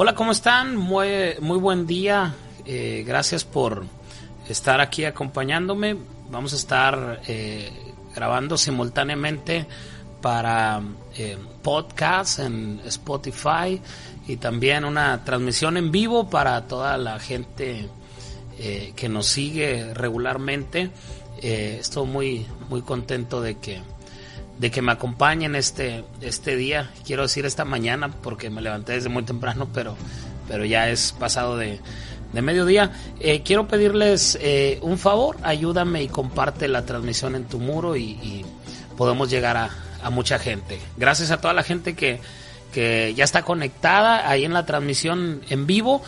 Hola, ¿cómo están? Muy, muy buen día. Eh, gracias por estar aquí acompañándome. Vamos a estar eh, grabando simultáneamente para eh, podcast en Spotify y también una transmisión en vivo para toda la gente que nos sigue regularmente. estoy muy, muy contento de que de que me acompañen este, este día, quiero decir esta mañana porque me levanté desde muy temprano, pero, pero ya es pasado de, de mediodía. Eh, quiero pedirles eh, un favor, ayúdame y comparte la transmisión en tu muro y, podemos llegar a, a, mucha gente. Gracias a toda la gente que, que ya está conectada ahí en la transmisión en vivo.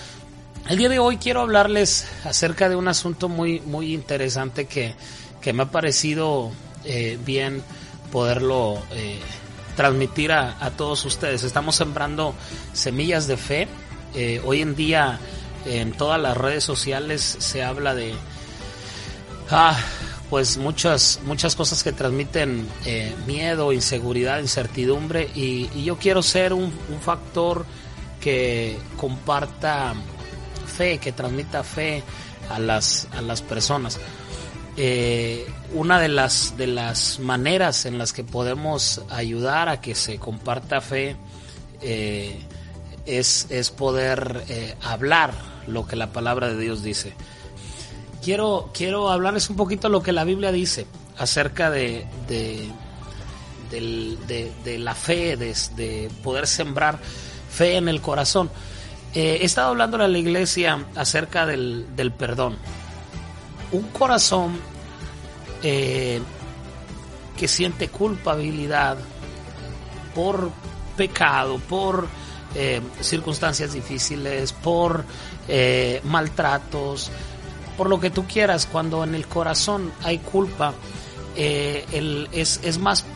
El día de hoy quiero hablarles acerca de un asunto muy, muy interesante que, que me ha parecido eh, bien poderlo eh, transmitir a, todos ustedes. Estamos sembrando semillas de fe. Eh, hoy en día en todas las redes sociales se habla de ah, pues muchas muchas cosas que transmiten eh, miedo, inseguridad, incertidumbre y, yo quiero ser un, un, factor que comparta fe, que transmita fe a las a las personas eh, una de las, de las maneras en las que podemos ayudar a que se comparta fe eh, es, es, poder eh, hablar lo que la palabra de Dios dice. Quiero, quiero hablarles un poquito lo que la Biblia dice acerca de, de, de, la fe, de, poder sembrar fe en el corazón. He estado hablando a la iglesia acerca del, del perdón un corazón eh, que siente culpabilidad por pecado, por eh, circunstancias difíciles, por eh, maltratos, por lo que tú quieras, cuando en el corazón hay culpa, es, es, más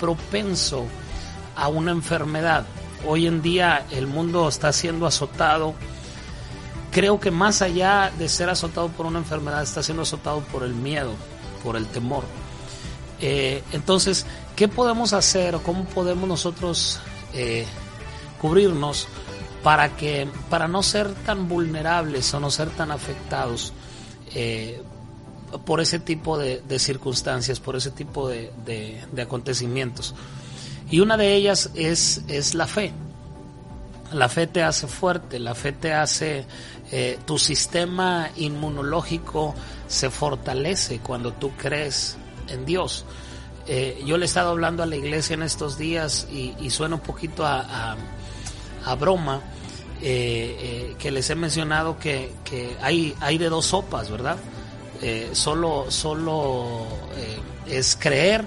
propenso a una enfermedad. Hoy en día el mundo está siendo azotado creo que más allá de ser azotado por una enfermedad, está siendo azotado por el miedo, por el temor. Eh, entonces, ¿qué podemos hacer o cómo podemos nosotros eh, cubrirnos para que, para no ser tan vulnerables o no ser tan afectados eh, por ese tipo de, circunstancias, por ese tipo de, de, acontecimientos? Y una de ellas es, es la fe. La fe te hace fuerte, la fe te hace eh, tu sistema inmunológico se fortalece cuando tú crees en Dios. Eh, yo le he estado hablando a la iglesia en estos días y, suena un poquito a, broma, eh, que les he mencionado que, hay, hay de dos sopas, ¿verdad? solo solo es creer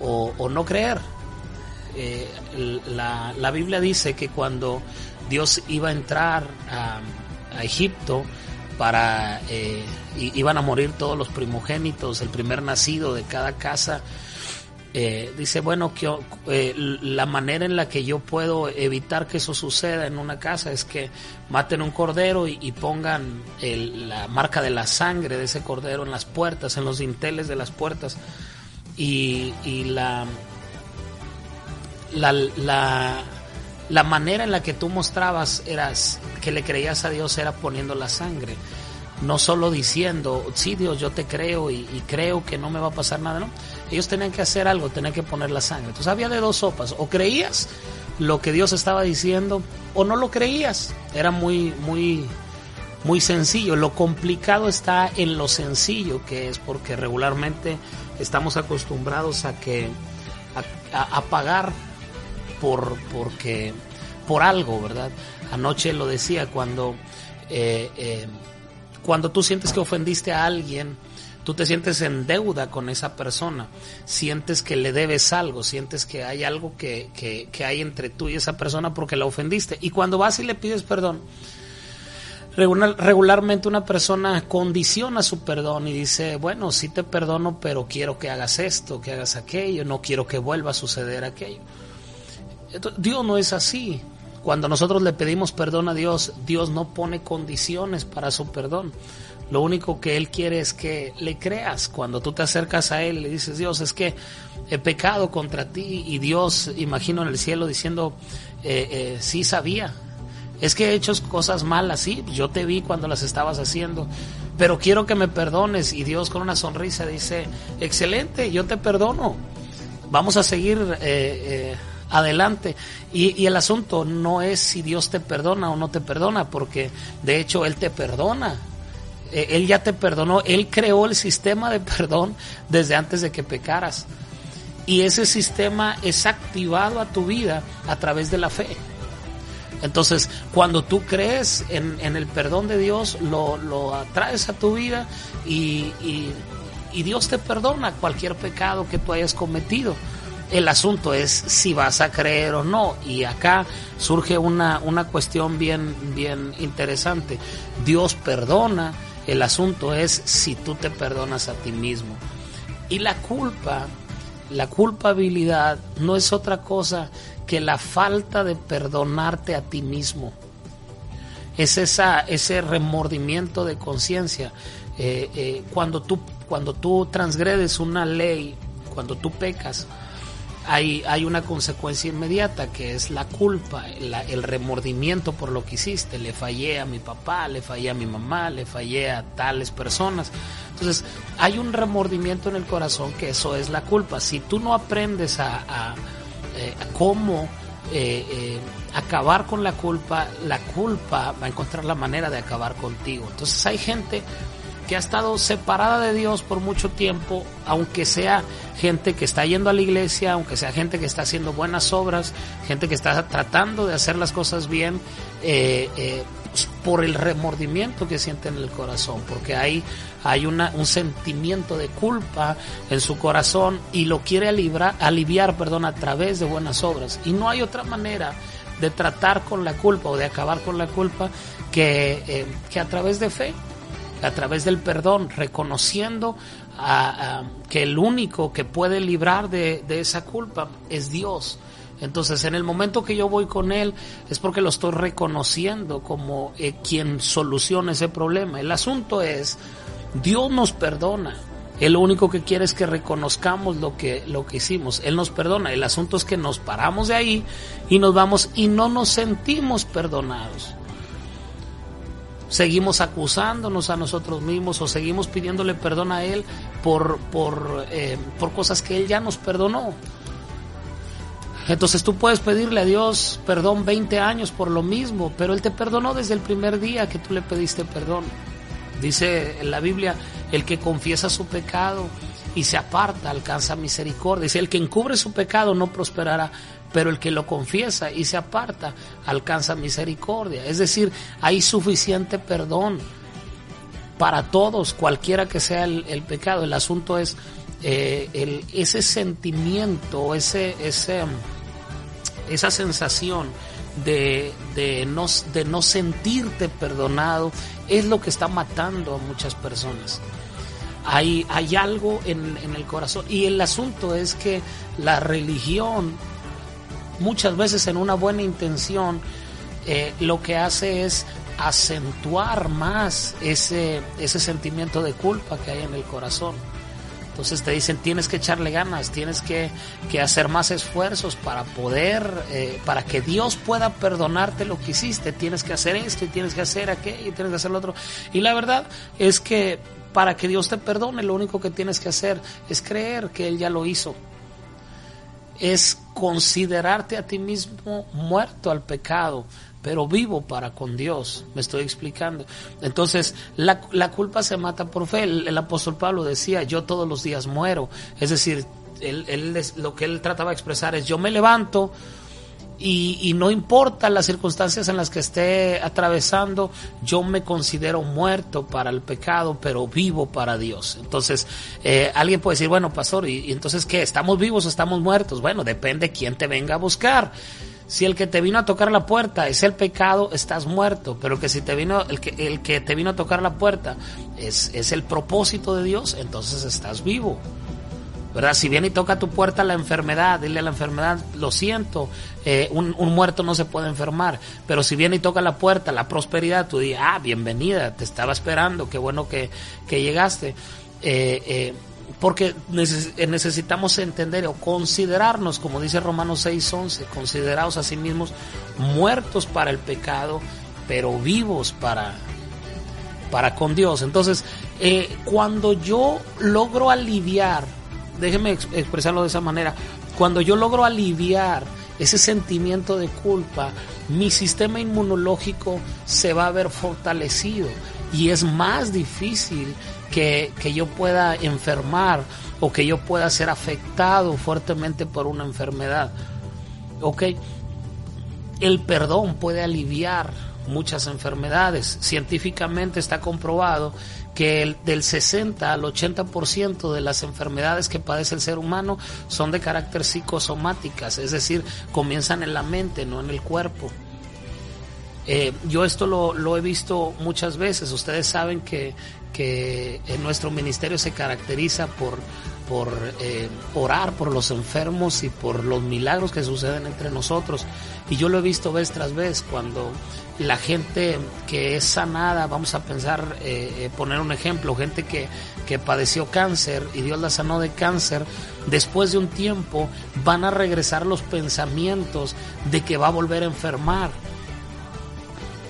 o, no creer. La, la Biblia dice que cuando Dios iba a entrar a Egipto para eh, iban a morir todos los primogénitos, el primer nacido de cada casa. Eh, dice, bueno, que eh, la manera en la que yo puedo evitar que eso suceda en una casa es que maten un cordero y, pongan la marca de la sangre de ese cordero en las puertas, en los dinteles de las puertas. Y, y la, la, la, la manera en la que tú mostrabas eras que le creías a Dios era poniendo la sangre. No solo diciendo, sí Dios, yo te creo y, creo que no me va a pasar nada, ¿no? Ellos tenían que hacer algo, tenían que poner la sangre. Entonces había de dos sopas, o creías lo que Dios estaba diciendo o no lo creías. Era muy, muy, muy sencillo. Lo complicado está en lo sencillo que es, porque regularmente estamos acostumbrados a que a, pagar por porque por algo, ¿verdad? Anoche lo decía, cuando, eh, eh, cuando tú sientes que ofendiste a alguien, tú te sientes en deuda con esa persona, sientes que le debes algo, sientes que hay algo que, que, hay entre tú y esa persona porque la ofendiste. Y cuando vas y le pides perdón, regularmente una persona condiciona su perdón y dice, bueno, sí te perdono, pero quiero que hagas esto, que hagas aquello, no quiero que vuelva a suceder aquello. Dios no es así. Cuando nosotros le pedimos perdón a Dios, Dios no pone condiciones para su perdón. Lo único que Él quiere es que le creas. Cuando tú te acercas a Él le dices, Dios, es que he pecado contra ti y Dios, imagino en el cielo diciendo, eh, eh, sí sabía, Es que he hecho cosas malas, sí, yo te vi cuando las estabas haciendo, pero quiero que me perdones. Y Dios con una sonrisa dice, excelente, yo te perdono. Vamos a seguir eh, eh, adelante. Y, y, el asunto no es si Dios te perdona o no te perdona, porque de hecho Él te perdona. Eh, él ya te perdonó, Él creó el sistema de perdón desde antes de que pecaras. Y ese sistema es activado a tu vida a través de la fe. Entonces, cuando tú crees en, el perdón de Dios, lo, lo, atraes a tu vida y, y Dios te perdona cualquier pecado que tú hayas cometido. El asunto es si vas a creer o no. Y acá surge una, una cuestión bien, bien interesante. Dios perdona, el asunto es si tú te perdonas a ti mismo. Y la culpa, la culpabilidad no es otra cosa que la falta de perdonarte a ti mismo. Es esa, ese remordimiento de conciencia. Eh, eh, cuando, tú, cuando tú transgredes una ley, cuando tú pecas, hay, una consecuencia inmediata que es la culpa, el remordimiento por lo que hiciste. Le fallé a mi papá, le fallé a mi mamá, le fallé a tales personas. Entonces, hay un remordimiento en el corazón que eso es la culpa. Si tú no aprendes a, eh, cómo eh, eh, acabar con la culpa, la culpa va a encontrar la manera de acabar contigo. Entonces, hay gente que ha estado separada de Dios por mucho tiempo, aunque sea gente que está yendo a la iglesia, aunque sea gente que está haciendo buenas obras, gente que está tratando de hacer las cosas bien, eh, eh, pues, por el remordimiento que siente en el corazón, porque hay, hay un sentimiento de culpa en su corazón y lo quiere aliviar perdón, a través de buenas obras. Y no hay otra manera de tratar con la culpa o de acabar con la culpa que, eh, que a través de fe a través del perdón, reconociendo a, que el único que puede librar de, esa culpa es Dios. Entonces, en el momento que yo voy con Él, es porque lo estoy reconociendo como eh, quien soluciona ese problema. El asunto es, Dios nos perdona. Él lo único que quiere es que reconozcamos lo que, lo que hicimos. Él nos perdona. El asunto es que nos paramos de ahí y nos vamos y no nos sentimos perdonados seguimos acusándonos a nosotros mismos o seguimos pidiéndole perdón a Él por, por, eh, por cosas que Él ya nos perdonó. Entonces tú puedes pedirle a Dios perdón 20 años por lo mismo, pero Él te perdonó desde el primer día que tú le pediste perdón. Dice en la Biblia, el que confiesa su pecado y se aparta alcanza misericordia. Dice, el que encubre su pecado no prosperará, pero el que lo confiesa y se aparta alcanza misericordia. Es decir, hay suficiente perdón para todos, cualquiera que sea el, pecado. El asunto es eh, el, ese sentimiento, ese, ese, esa sensación de, de, no, de no sentirte perdonado es lo que está matando a muchas personas. Hay, hay algo en, en el corazón. Y el asunto es que la religión muchas veces en una buena intención, eh, lo que hace es acentuar más ese, ese sentimiento de culpa que hay en el corazón. Entonces te dicen, tienes que echarle ganas, tienes que, hacer más esfuerzos para poder, eh, para que Dios pueda perdonarte lo que hiciste. Tienes que hacer esto y tienes que hacer aquello y tienes que hacer lo otro. Y la verdad es que para que Dios te perdone, lo único que tienes que hacer es creer que Él ya lo hizo es considerarte a ti mismo muerto al pecado, pero vivo para con Dios. Me estoy explicando. Entonces, la, culpa se mata por fe. El, apóstol Pablo decía, yo todos los días muero. Es decir, él, lo que él trataba de expresar es, yo me levanto, y, no importa las circunstancias en las que esté atravesando, yo me considero muerto para el pecado, pero vivo para Dios. Entonces, eh, alguien puede decir, bueno, pastor, ¿y, entonces qué? ¿Estamos vivos o estamos muertos? Bueno, depende quién te venga a buscar. Si el que te vino a tocar la puerta es el pecado, estás muerto. Pero que si te vino, el que, el que te vino a tocar la puerta es, es el propósito de Dios, entonces estás vivo. ¿Verdad? Si viene y toca tu puerta la enfermedad, dile a la enfermedad, lo siento, eh, un, muerto no se puede enfermar, pero si viene y toca la puerta la prosperidad, tú dices, ah, bienvenida, te estaba esperando, qué bueno que, llegaste. Eh, eh, porque necesitamos entender o considerarnos, como dice Romanos 6:11, considerados a sí mismos muertos para el pecado, pero vivos para, para con Dios. Entonces, cuando yo logro aliviar, déjeme expresarlo de esa manera, cuando yo logro aliviar ese sentimiento de culpa, mi sistema inmunológico se va a ver fortalecido y es más difícil que, yo pueda enfermar o que yo pueda ser afectado fuertemente por una enfermedad. ¿Ok? El perdón puede aliviar muchas enfermedades. Científicamente está comprobado que el, del 60 al 80% de las enfermedades que padece el ser humano son de carácter psicosomáticas, es decir, comienzan en la mente, no en el cuerpo. Eh, yo esto lo, lo, he visto muchas veces. Ustedes saben que, que nuestro ministerio se caracteriza por, por eh, orar por los enfermos y por los milagros que suceden entre nosotros. Y yo lo he visto vez tras vez cuando la gente que es sanada, vamos a pensar, eh, poner un ejemplo, gente que, que padeció cáncer y Dios la sanó de cáncer, después de un tiempo van a regresar los pensamientos de que va a volver a enfermar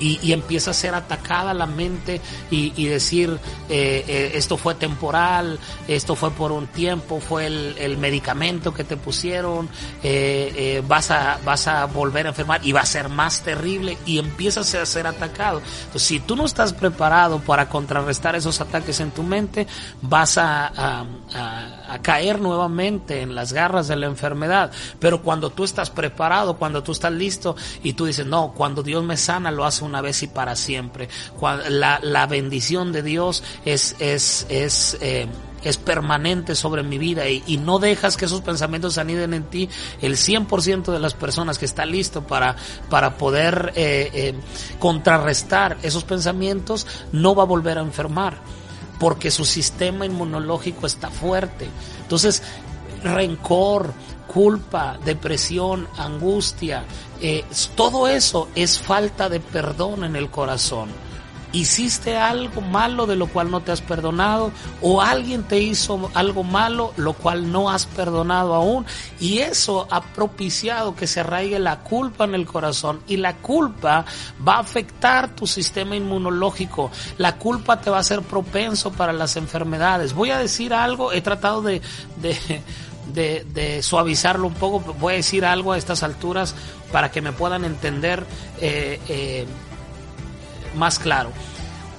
y, empieza a ser atacada la mente y, decir eh, eh, esto fue temporal, esto fue por un tiempo, fue el, medicamento que te pusieron, eh, vas, a, vas a volver a enfermar y va a ser más terrible y empiezas a ser atacado. Entonces, si tú no estás preparado para contrarrestar esos ataques en tu mente, vas a, a caer nuevamente en las garras de la enfermedad. Pero cuando tú estás preparado, cuando tú estás listo y tú dices, no, cuando Dios me sana, lo hace una vez y para siempre. La, la bendición de Dios es, es, es, eh, es permanente sobre mi vida y, no dejas que esos pensamientos aniden en ti, el 100% de las personas que está listo para, para poder eh, eh, contrarrestar esos pensamientos no va a volver a enfermar porque su sistema inmunológico está fuerte. Entonces, rencor, culpa, depresión, angustia, eh, todo eso es falta de perdón en el corazón. Hiciste algo malo de lo cual no te has perdonado o alguien te hizo algo malo lo cual no has perdonado aún y eso ha propiciado que se arraigue la culpa en el corazón y la culpa va a afectar tu sistema inmunológico. La culpa te va a hacer propenso para las enfermedades. Voy a decir algo, he tratado de, de de, suavizarlo un poco, voy a decir algo a estas alturas para que me puedan entender eh, eh, más claro.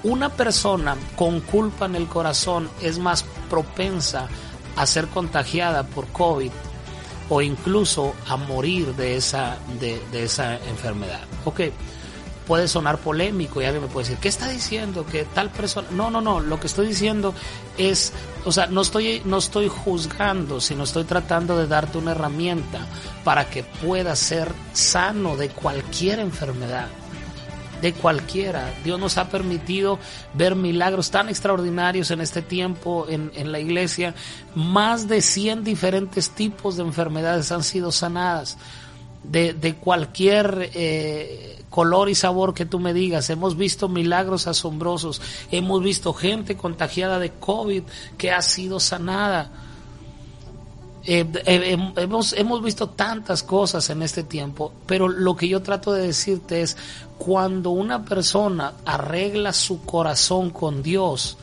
Una persona con culpa en el corazón es más propensa a ser contagiada por COVID o incluso a morir de esa, de, de esa enfermedad. Ok, puede sonar polémico y alguien me puede decir, ¿qué está diciendo? Que tal persona... No, no, no, lo que estoy diciendo es, o sea, no estoy, no estoy juzgando, sino estoy tratando de darte una herramienta para que puedas ser sano de cualquier enfermedad de cualquiera. Dios nos ha permitido ver milagros tan extraordinarios en este tiempo en, en, la iglesia. Más de 100 diferentes tipos de enfermedades han sido sanadas. De, de cualquier eh, color y sabor que tú me digas. Hemos visto milagros asombrosos. Hemos visto gente contagiada de COVID que ha sido sanada. Eh, eh, hemos, hemos visto tantas cosas en este tiempo, pero lo que yo trato de decirte es, cuando una persona arregla su corazón con Dios,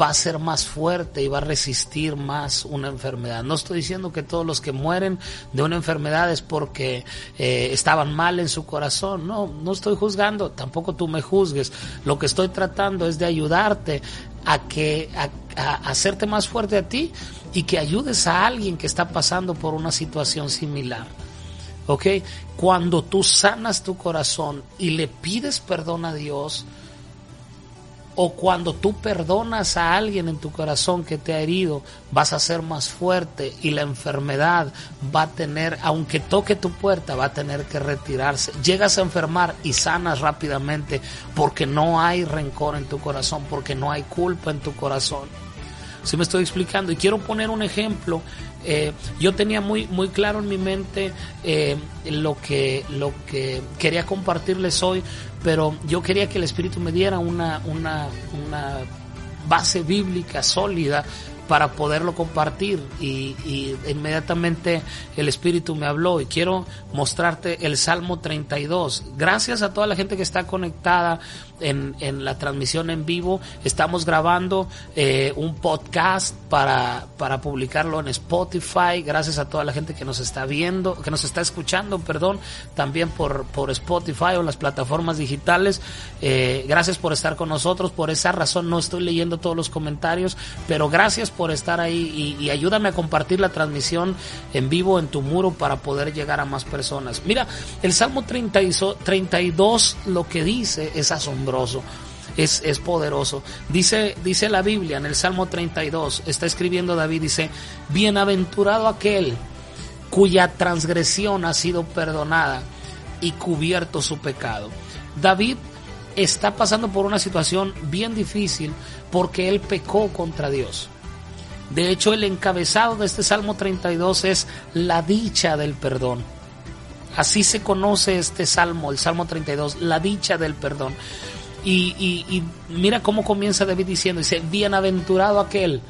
va a ser más fuerte y va a resistir más una enfermedad. No estoy diciendo que todos los que mueren de una enfermedad es porque eh, estaban mal en su corazón. No, no estoy juzgando, tampoco tú me juzgues. Lo que estoy tratando es de ayudarte a que a, hacerte más fuerte a ti y que ayudes a alguien que está pasando por una situación similar. ¿Ok? Cuando tú sanas tu corazón y le pides perdón a Dios, o cuando tú perdonas a alguien en tu corazón que te ha herido, vas a ser más fuerte y la enfermedad va a tener, aunque toque tu puerta, va a tener que retirarse. Llegas a enfermar y sanas rápidamente porque no hay rencor en tu corazón, porque no hay culpa en tu corazón. Si me estoy explicando? Y quiero poner un ejemplo. Eh, yo tenía muy, muy claro en mi mente eh, lo, que, lo que quería compartirles hoy, pero yo quería que el Espíritu me diera una, una, una base bíblica sólida para poderlo compartir y, y, inmediatamente el Espíritu me habló y quiero mostrarte el Salmo 32. Gracias a toda la gente que está conectada en, la transmisión en vivo. Estamos grabando eh, un podcast para, para publicarlo en Spotify. Gracias a toda la gente que nos está viendo, que nos está escuchando, perdón, también por, por Spotify o las plataformas digitales. Eh, gracias por estar con nosotros. Por esa razón no estoy leyendo todos los comentarios, pero gracias por estar ahí y, ayúdame a compartir la transmisión en vivo en tu muro para poder llegar a más personas. Mira, el Salmo 32 lo que dice es asombroso. Es, es, poderoso. Dice, dice la Biblia en el Salmo 32, está escribiendo David, dice, bienaventurado aquel cuya transgresión ha sido perdonada y cubierto su pecado. David está pasando por una situación bien difícil porque él pecó contra Dios. De hecho, el encabezado de este Salmo 32 es la dicha del perdón. Así se conoce este salmo, el Salmo 32, la dicha del perdón. Y, mira cómo comienza David diciendo, dice, bienaventurado aquel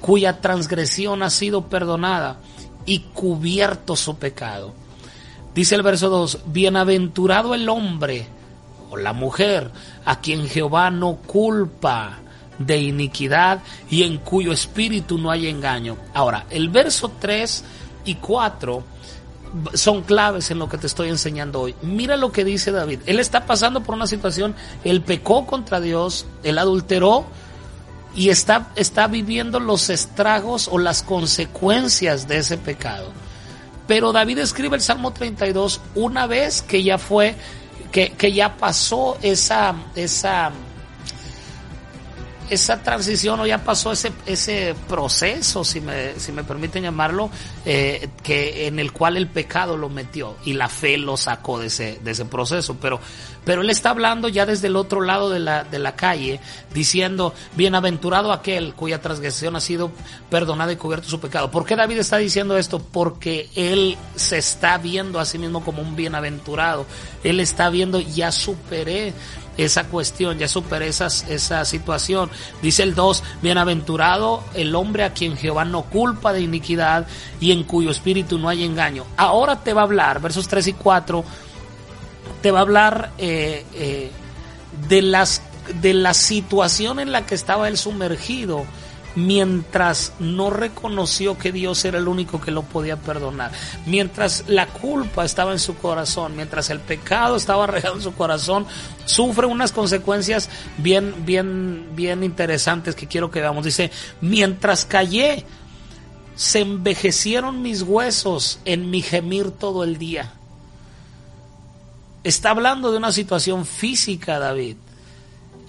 cuya transgresión ha sido perdonada y cubierto su pecado. Dice el verso 2, bienaventurado el hombre o la mujer a quien Jehová no culpa de iniquidad y en cuyo espíritu no hay engaño. Ahora, el verso 3 y 4 son claves en lo que te estoy enseñando hoy. Mira lo que dice David. Él está pasando por una situación, él pecó contra Dios, él adulteró y está, está viviendo los estragos o las consecuencias de ese pecado. Pero David escribe el Salmo 32 una vez que ya fue, que, que ya pasó esa, esa esa transición o ya pasó ese, ese proceso, si me, si me permiten llamarlo, eh, que en el cual el pecado lo metió y la fe lo sacó de ese, de ese proceso. Pero, pero él está hablando ya desde el otro lado de la, de la calle, diciendo, bienaventurado aquel cuya transgresión ha sido perdonada y cubierto su pecado. ¿Por qué David está diciendo esto? Porque él se está viendo a sí mismo como un bienaventurado. Él está viendo, ya superé esa cuestión, ya superé esa situación. Dice el 2, bienaventurado el hombre a quien Jehová no culpa de iniquidad y en cuyo espíritu no hay engaño. Ahora te va a hablar, versos 3 y 4, te va a hablar eh, eh, de, las, de la situación en la que estaba él sumergido mientras no reconoció que Dios era el único que lo podía perdonar, mientras la culpa estaba en su corazón, mientras el pecado estaba regado en su corazón, sufre unas consecuencias bien, bien, bien interesantes que quiero que veamos. Dice, mientras callé, se envejecieron mis huesos en mi gemir todo el día. Está hablando de una situación física, David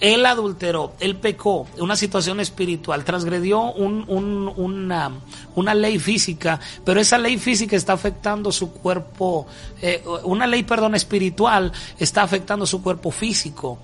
él adulteró, él pecó, una situación espiritual, transgredió un, un, una, una, ley física, pero esa ley física está afectando su cuerpo, eh, una ley, perdón, espiritual está afectando su cuerpo físico.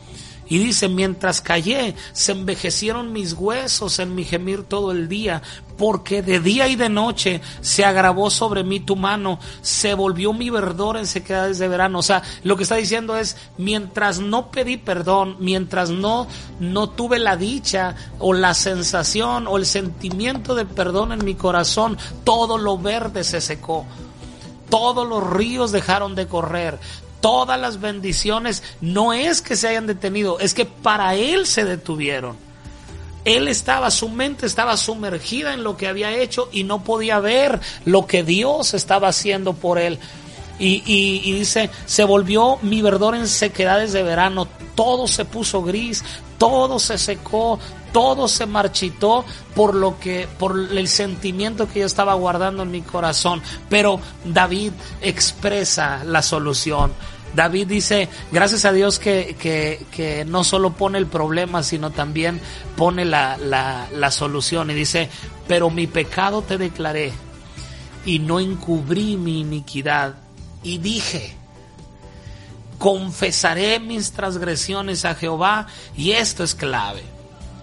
Y dice, mientras callé, se envejecieron mis huesos en mi gemir todo el día, porque de día y de noche se agravó sobre mí tu mano, se volvió mi verdor en sequedades de verano. O sea, lo que está diciendo es, mientras no pedí perdón, mientras no, no tuve la dicha o la sensación o el sentimiento de perdón en mi corazón, todo lo verde se secó. Todos los ríos dejaron de correr, todas las bendiciones no es que se hayan detenido, es que para él se detuvieron. Él estaba, su mente estaba sumergida en lo que había hecho y no podía ver lo que Dios estaba haciendo por él. Y, dice, se volvió mi verdor en sequedades de verano, todo se puso gris, todo se secó, todo se marchitó por lo que, por el sentimiento que yo estaba guardando en mi corazón. Pero David expresa la solución. David dice, gracias a Dios que, que, que, no solo pone el problema, sino también pone la, la, la solución. Y dice, pero mi pecado te declaré y no encubrí mi iniquidad y dije, confesaré mis transgresiones a Jehová y esto es clave,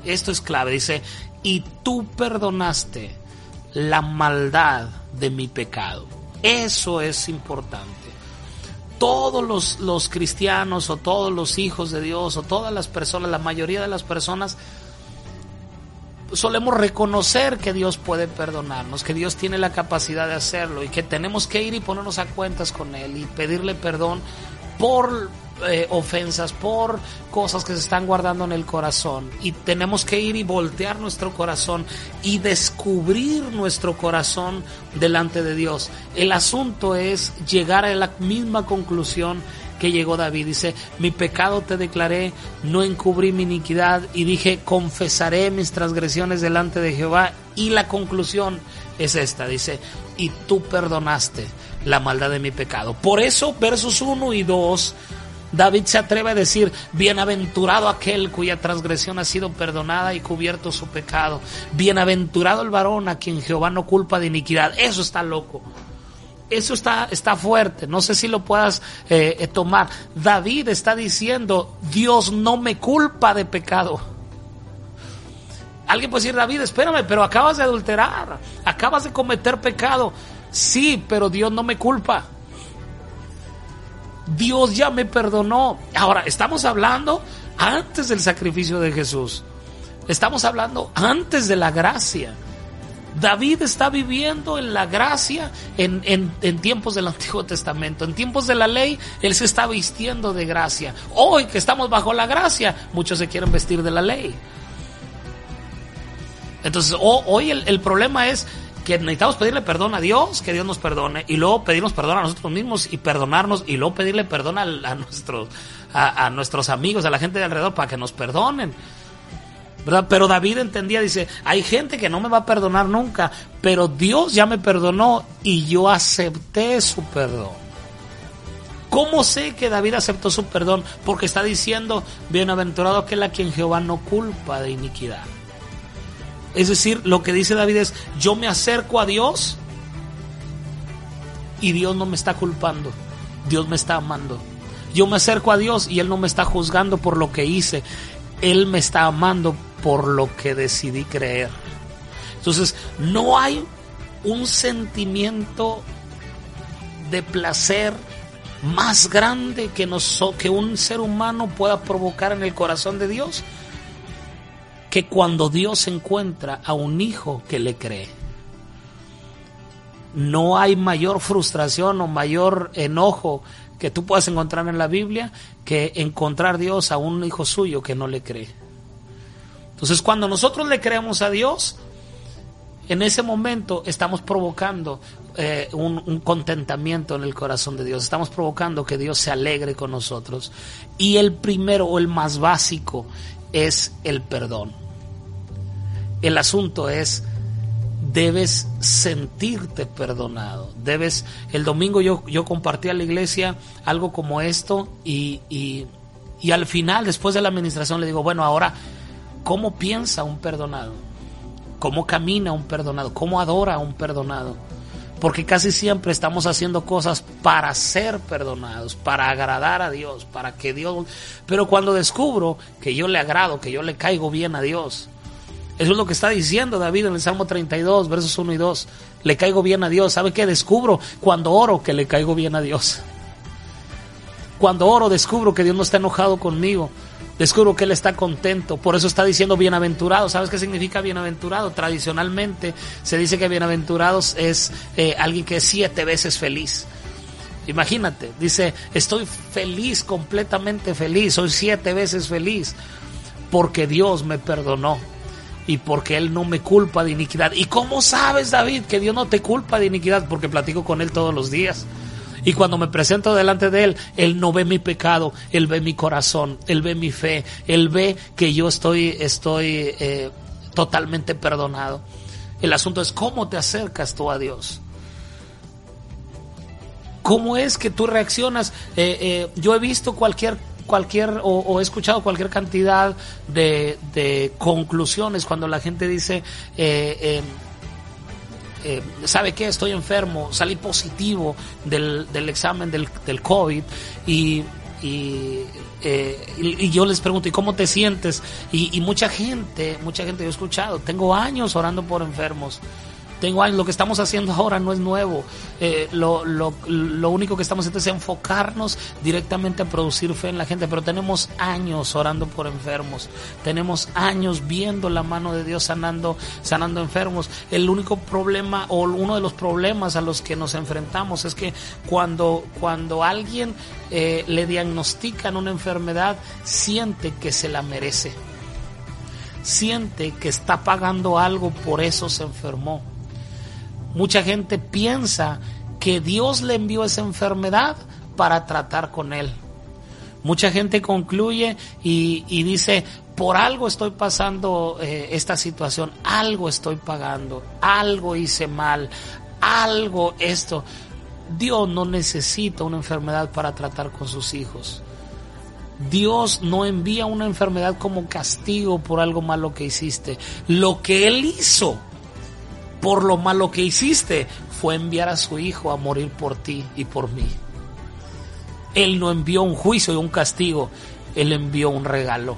esto es clave, dice, y tú perdonaste la maldad de mi pecado. Eso es importante. Todos los, los cristianos o todos los hijos de Dios o todas las personas, la mayoría de las personas solemos reconocer que Dios puede perdonarnos, que Dios tiene la capacidad de hacerlo y que tenemos que ir y ponernos a cuentas con Él y pedirle perdón por eh, ofensas, por cosas que se están guardando en el corazón. Y tenemos que ir y voltear nuestro corazón y descubrir nuestro corazón delante de Dios. El asunto es llegar a la misma conclusión que llegó David. Dice, mi pecado te declaré, no encubrí mi iniquidad y dije, confesaré mis transgresiones delante de Jehová. Y la conclusión es esta, dice, y tú perdonaste la maldad de mi pecado. Por eso, versos 1 y 2 David se atreve a decir, bienaventurado aquel cuya transgresión ha sido perdonada y cubierto su pecado. Bienaventurado el varón a quien Jehová no culpa de iniquidad. Eso está loco. Eso está, está fuerte. No sé si lo puedas eh, eh, tomar. David está diciendo, Dios no me culpa de pecado. Alguien puede decir, David, espérame, pero acabas de adulterar, acabas de cometer pecado. Sí, pero Dios no me culpa. Dios ya me perdonó. Ahora, estamos hablando antes del sacrificio de Jesús. Estamos hablando antes de la gracia. David está viviendo en la gracia en, en, tiempos del Antiguo Testamento. En tiempos de la ley, Él se está vistiendo de gracia. Hoy que estamos bajo la gracia, muchos se quieren vestir de la ley. Entonces, hoy el, el problema es que necesitamos pedirle perdón a Dios, que Dios nos perdone, y luego pedirnos perdón a nosotros mismos y perdonarnos, y luego pedirle perdón a, nuestros, a, nuestros amigos, a la gente de alrededor, para que nos perdonen. ¿verdad? Pero David entendía, dice, hay gente que no me va a perdonar nunca, pero Dios ya me perdonó y yo acepté su perdón. ¿Cómo sé que David aceptó su perdón? Porque está diciendo, bienaventurado aquel a quien Jehová no culpa de iniquidad. Es decir, lo que dice David es, yo me acerco a Dios y Dios no me está culpando, Dios me está amando. Yo me acerco a Dios y Él no me está juzgando por lo que hice, Él me está amando por lo que decidí creer. Entonces, no hay un sentimiento de placer más grande que, que un ser humano pueda provocar en el corazón de Dios que cuando Dios encuentra a un hijo que le cree. No hay mayor frustración o mayor enojo que tú puedas encontrar en la Biblia que encontrar Dios a un hijo suyo que no le cree. Entonces cuando nosotros le creemos a Dios, en ese momento estamos provocando eh, un, un, contentamiento en el corazón de Dios, estamos provocando que Dios se alegre con nosotros. Y el primero o el más básico es el perdón. El asunto es, debes sentirte perdonado. Debes, el domingo yo, yo compartí a la iglesia algo como esto y, y, y al final, después de la administración, le digo, bueno, ahora, ¿cómo piensa un perdonado? ¿Cómo camina un perdonado? ¿Cómo adora un perdonado? Porque casi siempre estamos haciendo cosas para ser perdonados, para agradar a Dios, para que Dios... Pero cuando descubro que yo le agrado, que yo le caigo bien a Dios, eso es lo que está diciendo David en el Salmo 32, versos 1 y 2. Le caigo bien a Dios. ¿Sabe qué? Descubro cuando oro que le caigo bien a Dios. Cuando oro descubro que Dios no está enojado conmigo. Descubro que Él está contento. Por eso está diciendo bienaventurado. ¿Sabes qué significa bienaventurado? Tradicionalmente se dice que bienaventurados es eh, alguien que es siete veces feliz. Imagínate, dice, estoy feliz, completamente feliz, soy siete veces feliz, porque Dios me perdonó y porque Él no me culpa de iniquidad. ¿Y cómo sabes, David, que Dios no te culpa de iniquidad? Porque platico con Él todos los días. Y cuando me presento delante de Él, Él no ve mi pecado, Él ve mi corazón, Él ve mi fe, Él ve que yo estoy, estoy eh, totalmente perdonado. El asunto es cómo te acercas tú a Dios. ¿Cómo es que tú reaccionas? Eh, eh, yo he visto cualquier cualquier o, he escuchado cualquier cantidad de, conclusiones cuando la gente dice eh, eh, eh, ¿sabe qué? Estoy enfermo, salí positivo del, examen del, del COVID y, y, yo les pregunto, ¿y cómo te sientes? Y, mucha gente, mucha gente yo he escuchado, tengo años orando por enfermos tengo años, lo que estamos haciendo ahora no es nuevo. Eh, lo, lo, lo, único que estamos haciendo es enfocarnos directamente a producir fe en la gente, pero tenemos años orando por enfermos, tenemos años viendo la mano de Dios sanando, sanando enfermos. El único problema o uno de los problemas a los que nos enfrentamos es que cuando, cuando alguien eh, le diagnostican una enfermedad, siente que se la merece. Siente que está pagando algo, por eso se enfermó Mucha gente piensa que Dios le envió esa enfermedad para tratar con él. Mucha gente concluye y, dice, por algo estoy pasando eh, esta situación, algo estoy pagando, algo hice mal, algo esto. Dios no necesita una enfermedad para tratar con sus hijos. Dios no envía una enfermedad como castigo por algo malo que hiciste. Lo que Él hizo por lo malo que hiciste, fue enviar a su Hijo a morir por ti y por mí. Él no envió un juicio y un castigo, Él envió un regalo.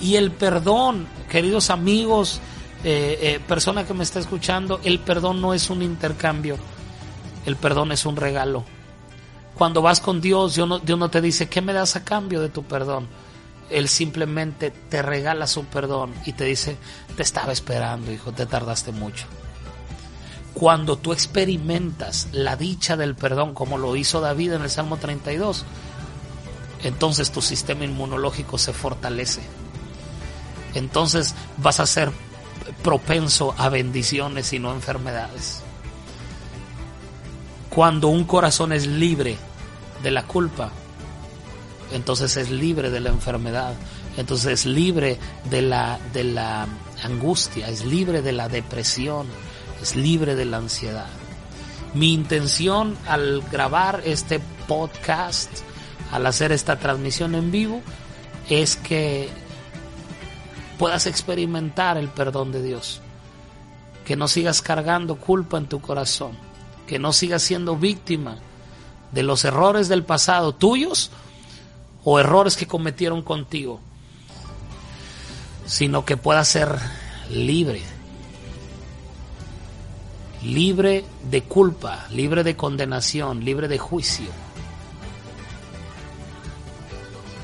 Y el perdón, queridos amigos, eh, eh, persona que me está escuchando, el perdón no es un intercambio, el perdón es un regalo. Cuando vas con Dios, Dios no, Dios no te dice, ¿qué me das a cambio de tu perdón? Él simplemente te regala su perdón y te dice, te estaba esperando, hijo, te tardaste mucho. Cuando tú experimentas la dicha del perdón, como lo hizo David en el Salmo 32, entonces tu sistema inmunológico se fortalece. Entonces vas a ser propenso a bendiciones y no enfermedades. Cuando un corazón es libre de la culpa, entonces es libre de la enfermedad, entonces es libre de la, de la angustia, es libre de la depresión, libre de la ansiedad. Mi intención al grabar este podcast, al hacer esta transmisión en vivo, es que puedas experimentar el perdón de Dios. Que no sigas cargando culpa en tu corazón. Que no sigas siendo víctima de los errores del pasado tuyos o errores que cometieron contigo. Sino que puedas ser libre libre de culpa, libre de condenación, libre de juicio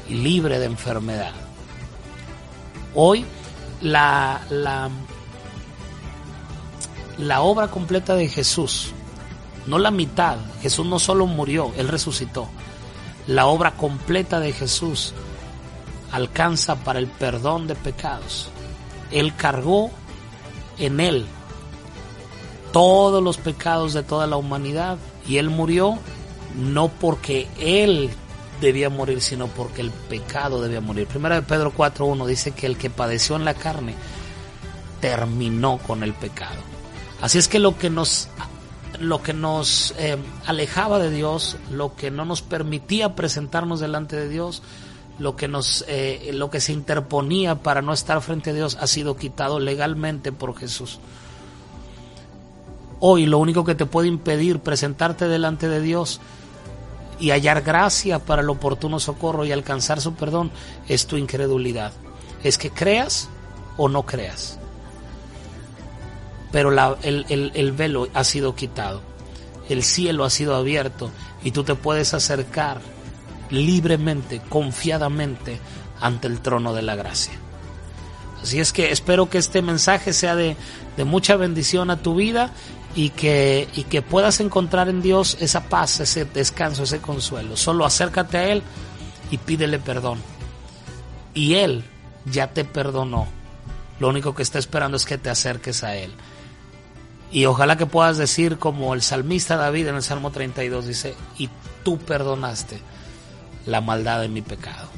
y libre de enfermedad. Hoy la, la, la obra completa de Jesús, no la mitad, Jesús no solo murió, Él resucitó. La obra completa de Jesús alcanza para el perdón de pecados. Él cargó en Él todos los pecados de toda la humanidad y él murió no porque él debía morir, sino porque el pecado debía morir. Primera de Pedro 4.1 dice que el que padeció en la carne terminó con el pecado. Así es que lo que nos, lo que nos eh, alejaba de Dios, lo que no nos permitía presentarnos delante de Dios, lo que nos, eh, lo que se interponía para no estar frente a Dios ha sido quitado legalmente por Jesús. Hoy lo único que te puede impedir presentarte delante de Dios y hallar gracia para el oportuno socorro y alcanzar su perdón es tu incredulidad. Es que creas o no creas. Pero el, el velo ha sido quitado, el cielo ha sido abierto y tú te puedes acercar libremente, confiadamente ante el trono de la gracia. Así es que espero que este mensaje sea de mucha bendición a tu vida y que, y que puedas encontrar en Dios esa paz, ese descanso, ese consuelo. Solo acércate a Él y pídele perdón. Y Él ya te perdonó. Lo único que está esperando es que te acerques a Él. Y ojalá que puedas decir como el salmista David en el Salmo 32 dice, y tú perdonaste la maldad de mi pecado.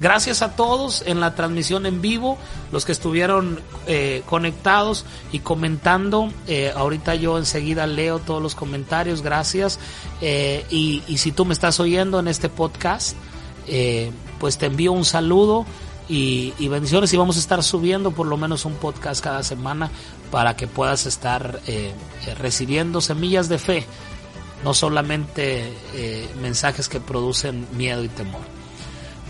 Gracias a todos en la transmisión en vivo, los que estuvieron eh, conectados y comentando. Eh, ahorita yo enseguida leo todos los comentarios, gracias. Eh, y, si tú me estás oyendo en este podcast, pues te envío un saludo y, bendiciones y vamos a estar subiendo por lo menos un podcast cada semana para que puedas estar recibiendo semillas de fe, no solamente mensajes que producen miedo y temor.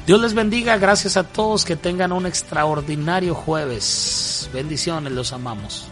Dios les bendiga, gracias a todos, que tengan un extraordinario jueves. Bendiciones, los amamos.